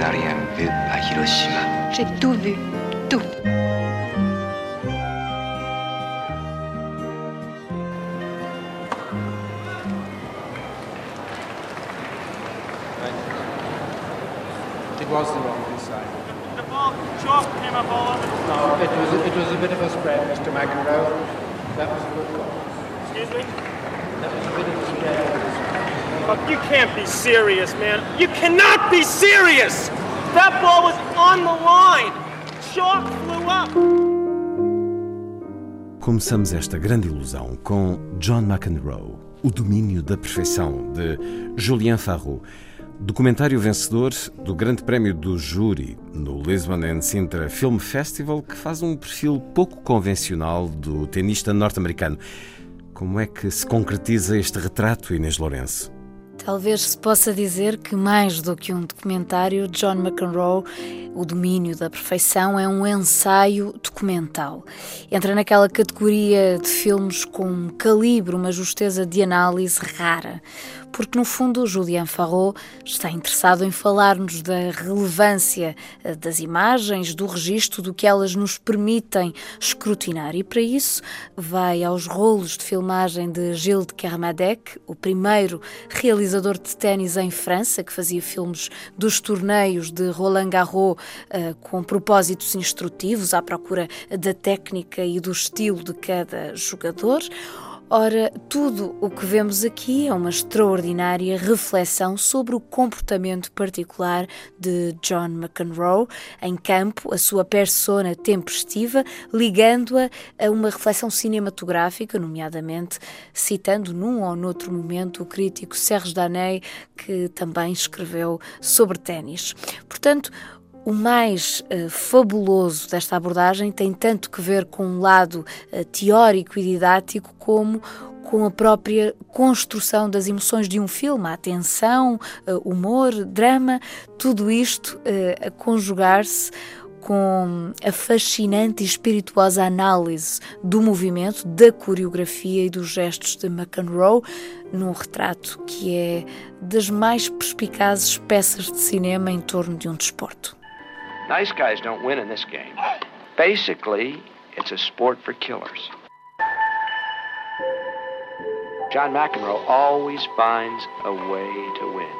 Tu n'as rien vu à Hiroshima. J'ai tout vu, tout. It was the wrong side. The ball, chalk came up all over. No, it was, it was a bit of a spread, Mr. McEnroe. That was a good call. Excuse me? That was a bit of a spread. You can't be serious, man. You cannot be serious! That ball was on the line. Chalk flew up. Começamos esta grande ilusão com John McEnroe, O Domínio da Perfeição, de Julien Farraud, documentário vencedor do Grande Prémio do Júri no Lisbon and Sintra Film Festival, que faz um perfil pouco convencional do tenista norte-americano. Como é que se concretiza este retrato, Inês Lourenço? Talvez se possa dizer que, mais do que um documentário, John McEnroe, O Domínio da Perfeição, é um ensaio documental. Entra naquela categoria de filmes com um calibre, uma justeza de análise rara porque no fundo Julian Farraud está interessado em falar-nos da relevância eh, das imagens, do registro, do que elas nos permitem escrutinar e para isso vai aos rolos de filmagem de Gilles de Kermadec, o primeiro realizador de ténis em França, que fazia filmes dos torneios de Roland Garros uh, com propósitos instrutivos à procura da técnica e do estilo de cada jogador. Ora, tudo o que vemos aqui é uma extraordinária reflexão sobre o comportamento particular de John McEnroe em campo, a sua persona tempestiva, ligando-a a uma reflexão cinematográfica, nomeadamente citando num ou noutro momento o crítico Serge Daney, que também escreveu sobre ténis. Portanto, o mais uh, fabuloso desta abordagem tem tanto que ver com um lado uh, teórico e didático como com a própria construção das emoções de um filme, a atenção, uh, humor, drama, tudo isto a conjugar-se com a fascinante e espirituosa análise do movimento, da coreografia e dos gestos de McEnroe, num retrato que é das mais perspicazes peças de cinema em torno de um desporto. Nice guys don't win in this game. Basically, it's a sport for killers. John McEnroe always finds a way to win.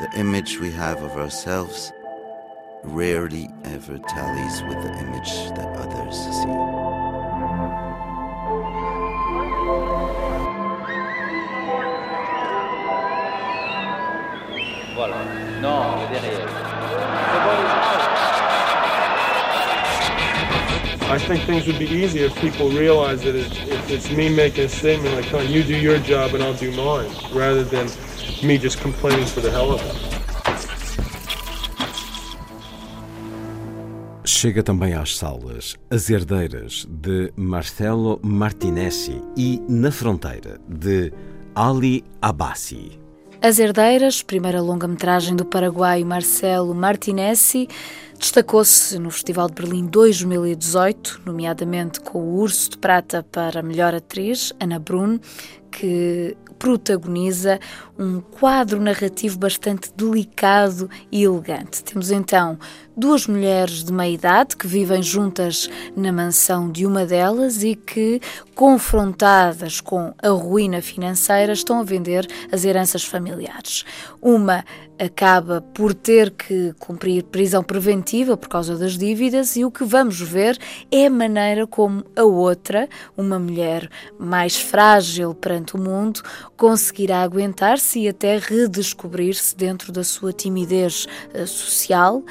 The image we have of ourselves rarely ever tallies with the image that others see. Non, il est derrière. I think things would be easier if people realize that it's, if it's me making a statement like, "Come on, you do your job and I'll do mine," rather than me just complaining for the hell of it. Chega também às salas As Herdeiras, de Marcelo Martinezzi e Na Fronteira, de Ali Abbasi. As Herdeiras, primeira longa-metragem do paraguaio Marcelo Martinezzi, destacou-se no Festival de Berlim 2018, nomeadamente com o Urso de Prata para a melhor atriz, Ana Brun, que protagoniza um quadro narrativo bastante delicado e elegante. Temos então duas mulheres de meia idade que vivem juntas na mansão de uma delas e que, confrontadas com a ruína financeira, estão a vender as heranças familiares. Uma acaba por ter que cumprir prisão preventiva por causa das dívidas, e o que vamos ver é a maneira como a outra, uma mulher mais frágil perante o mundo, conseguirá aguentar-se e até redescobrir-se dentro da sua timidez uh, social, uh,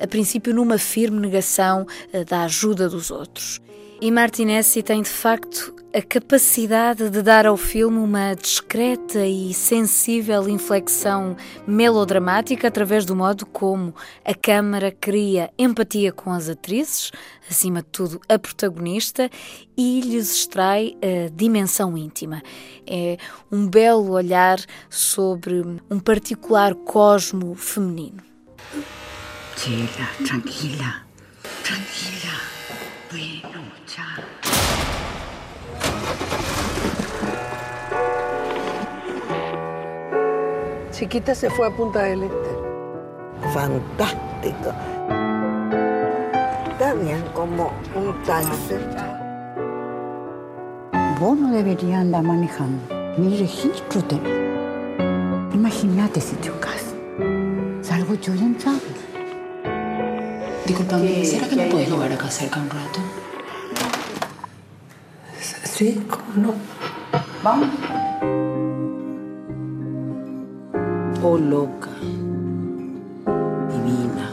a princípio numa firme negação uh, da ajuda dos outros. E Martinezzi tem de facto a capacidade de dar ao filme uma discreta e sensível inflexão melodramática através do modo como a câmara cria empatia com as atrizes, acima de tudo a protagonista, e lhes extrai a dimensão íntima. É um belo olhar sobre um particular cosmo feminino. Chila, tranquila, tranquila. Chiquita se fue a Punta del Este. Fantástico. Está bien como un taxi. Vos no deberías andar manejando. Mi registro te... Imagínate si chocas. Salgo yo y entramos. Disculpame, ¿será que me puedes llevar acá cerca un rato? Sí, ¿cómo no? Vamos. Oh, loca. Divina.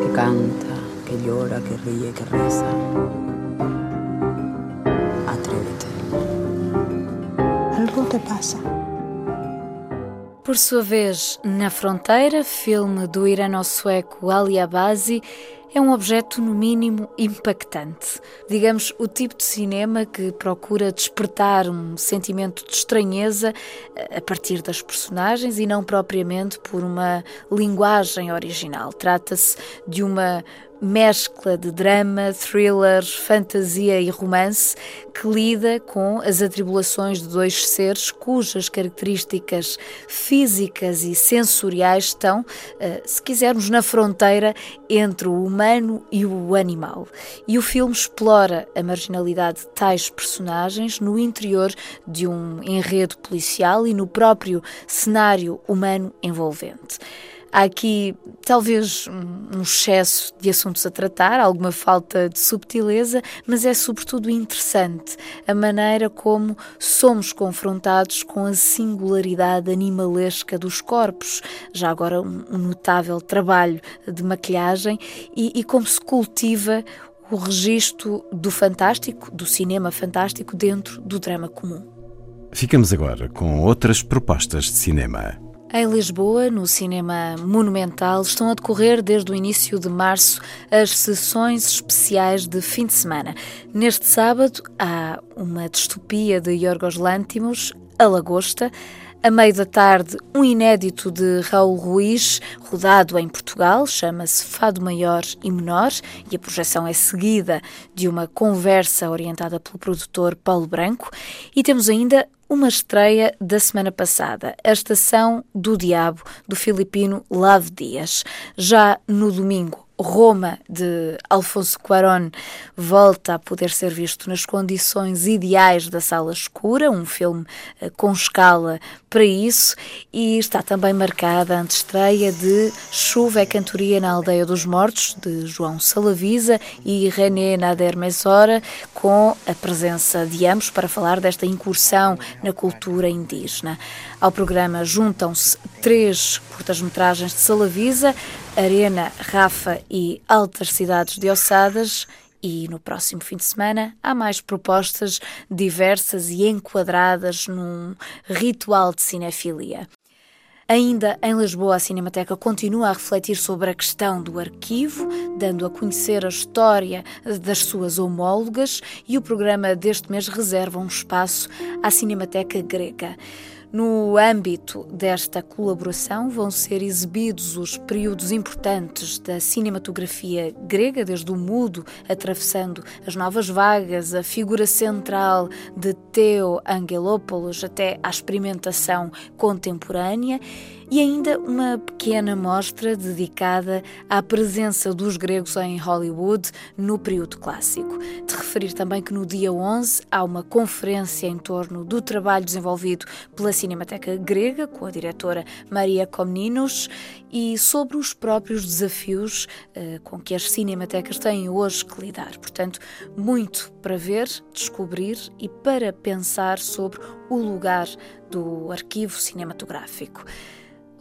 Que canta, que llora, que ríe, que reza. Atrévete. Algo te pasa. Por sua vez, Na Fronteira, filme do irano-sueco Ali Abazi, é um objeto, no mínimo, impactante. Digamos, o tipo de cinema que procura despertar um sentimento de estranheza eh, a partir das personagens e não propriamente por uma linguagem original. Trata-se de uma mescla de drama, thriller, fantasia e romance que lida com as atribulações de dois seres cujas características físicas e sensoriais estão, eh, se quisermos, na fronteira entre o humano e o animal. E o filme explora a marginalidade de tais personagens no interior de um enredo policial e no próprio cenário humano envolvente. Há aqui talvez um excesso de assuntos a tratar, alguma falta de subtileza, mas é sobretudo interessante a maneira como somos confrontados com a singularidade animalesca dos corpos, já agora um notável trabalho de maquilhagem, e, e como se cultiva o registro do fantástico, do cinema fantástico, dentro do drama comum. Ficamos agora com outras propostas de cinema. Em Lisboa, no Cinema Monumental, estão a decorrer desde o início de março as sessões especiais de fim de semana. Neste sábado há uma distopia de Yorgos Lantimos, A Lagosta. A meio da tarde, um inédito de Raul Ruiz, rodado em Portugal, chama-se Fado Maior e Menor, e a projeção é seguida de uma conversa orientada pelo produtor Paulo Branco. E temos ainda uma estreia da semana passada, A Estação do Diabo, do filipino Lave Dias. Já no domingo, Roma, de Alfonso Cuarón, volta a poder ser visto nas condições ideais da sala escura, um filme eh, com escala para isso, e está também marcada a antestreia de Chuva é Cantoria na Aldeia dos Mortos, de João Salavisa e René Nader Mesora, com a presença de ambos para falar desta incursão na cultura indígena. Ao programa juntam-se três curtas-metragens de Salavisa, Arena, Rafa e Altas Cidades de Ossadas. E no próximo fim de semana há mais propostas diversas e enquadradas num ritual de cinefilia. Ainda em Lisboa, a Cinemateca continua a refletir sobre a questão do arquivo, dando a conhecer a história das suas homólogas, e o programa deste mês reserva um espaço à Cinemateca Grega. No âmbito desta colaboração, vão ser exibidos os períodos importantes da cinematografia grega, desde o mudo, atravessando as novas vagas, a figura central de Theo Angelopoulos até à experimentação contemporânea e ainda uma pequena mostra dedicada à presença dos gregos em Hollywood no período clássico. De referir também que no dia 11 há uma conferência em torno do trabalho desenvolvido pela Cinemateca Grega, com a diretora Maria Komninos, e sobre os próprios desafios uh, com que as cinematecas têm hoje que lidar. Portanto, muito para ver, descobrir e para pensar sobre o lugar do arquivo cinematográfico.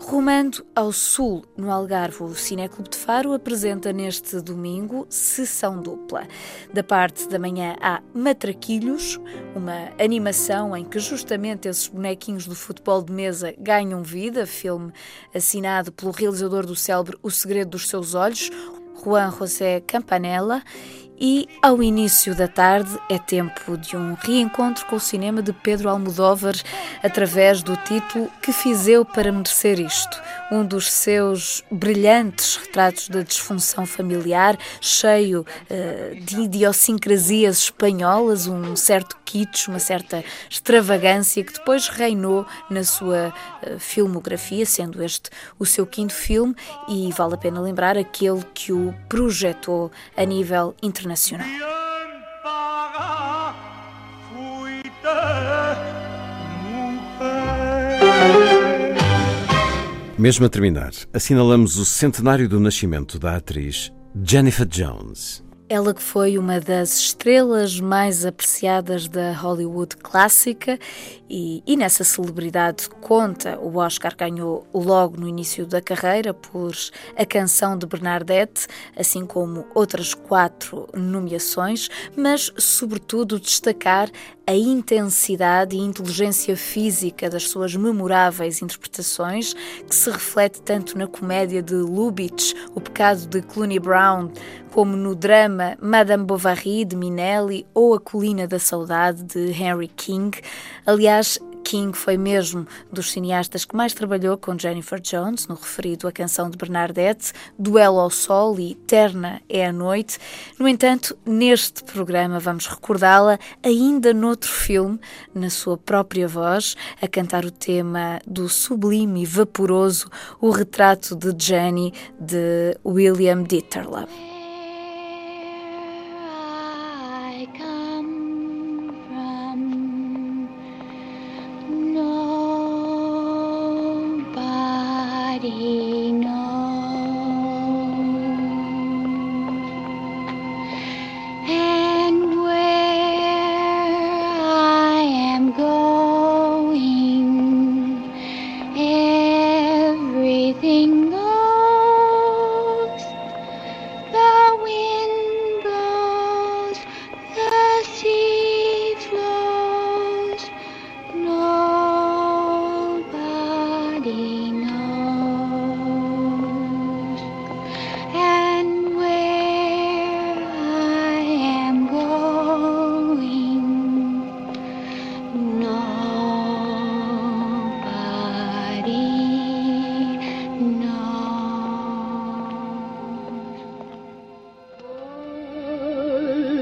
Rumando ao sul, no Algarve, o Cineclube de Faro apresenta neste domingo sessão dupla. Da parte da manhã há Matraquilhos, uma animação em que justamente esses bonequinhos do futebol de mesa ganham vida, filme assinado pelo realizador do célebre O Segredo dos Seus Olhos, Juan José Campanella, e ao início da tarde é tempo de um reencontro com o cinema de Pedro Almodóvar através do título Que fiz eu para merecer isto? Um dos seus brilhantes retratos da disfunção familiar, cheio uh, de idiosincrasias espanholas, um certo kitsch, uma certa extravagância que depois reinou na sua uh, filmografia, sendo este o seu quinto filme e vale a pena lembrar aquele que o projetou a nível internacional. Mesmo a terminar, assinalamos o centenário do nascimento da atriz Jennifer Jones. Ela que foi uma das estrelas mais apreciadas da Hollywood clássica e, e, nessa celebridade conta, o Oscar ganhou logo no início da carreira por A Canção de Bernadette, assim como outras quatro nomeações, mas sobretudo destacar a intensidade e inteligência física das suas memoráveis interpretações, que se reflete tanto na comédia de Lubitsch, O Pecado de Clooney Brown, como no drama Madame Bovary de Minelli ou A Colina da Saudade de Henry King. Aliás, King foi mesmo dos cineastas que mais trabalhou com Jennifer Jones, no referido A Canção de Bernadette, Duelo ao Sol e Terna é a Noite. No entanto, neste programa vamos recordá-la ainda noutro filme, na sua própria voz, a cantar o tema do sublime e vaporoso O Retrato de Jenny, de William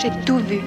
J'ai tout vu.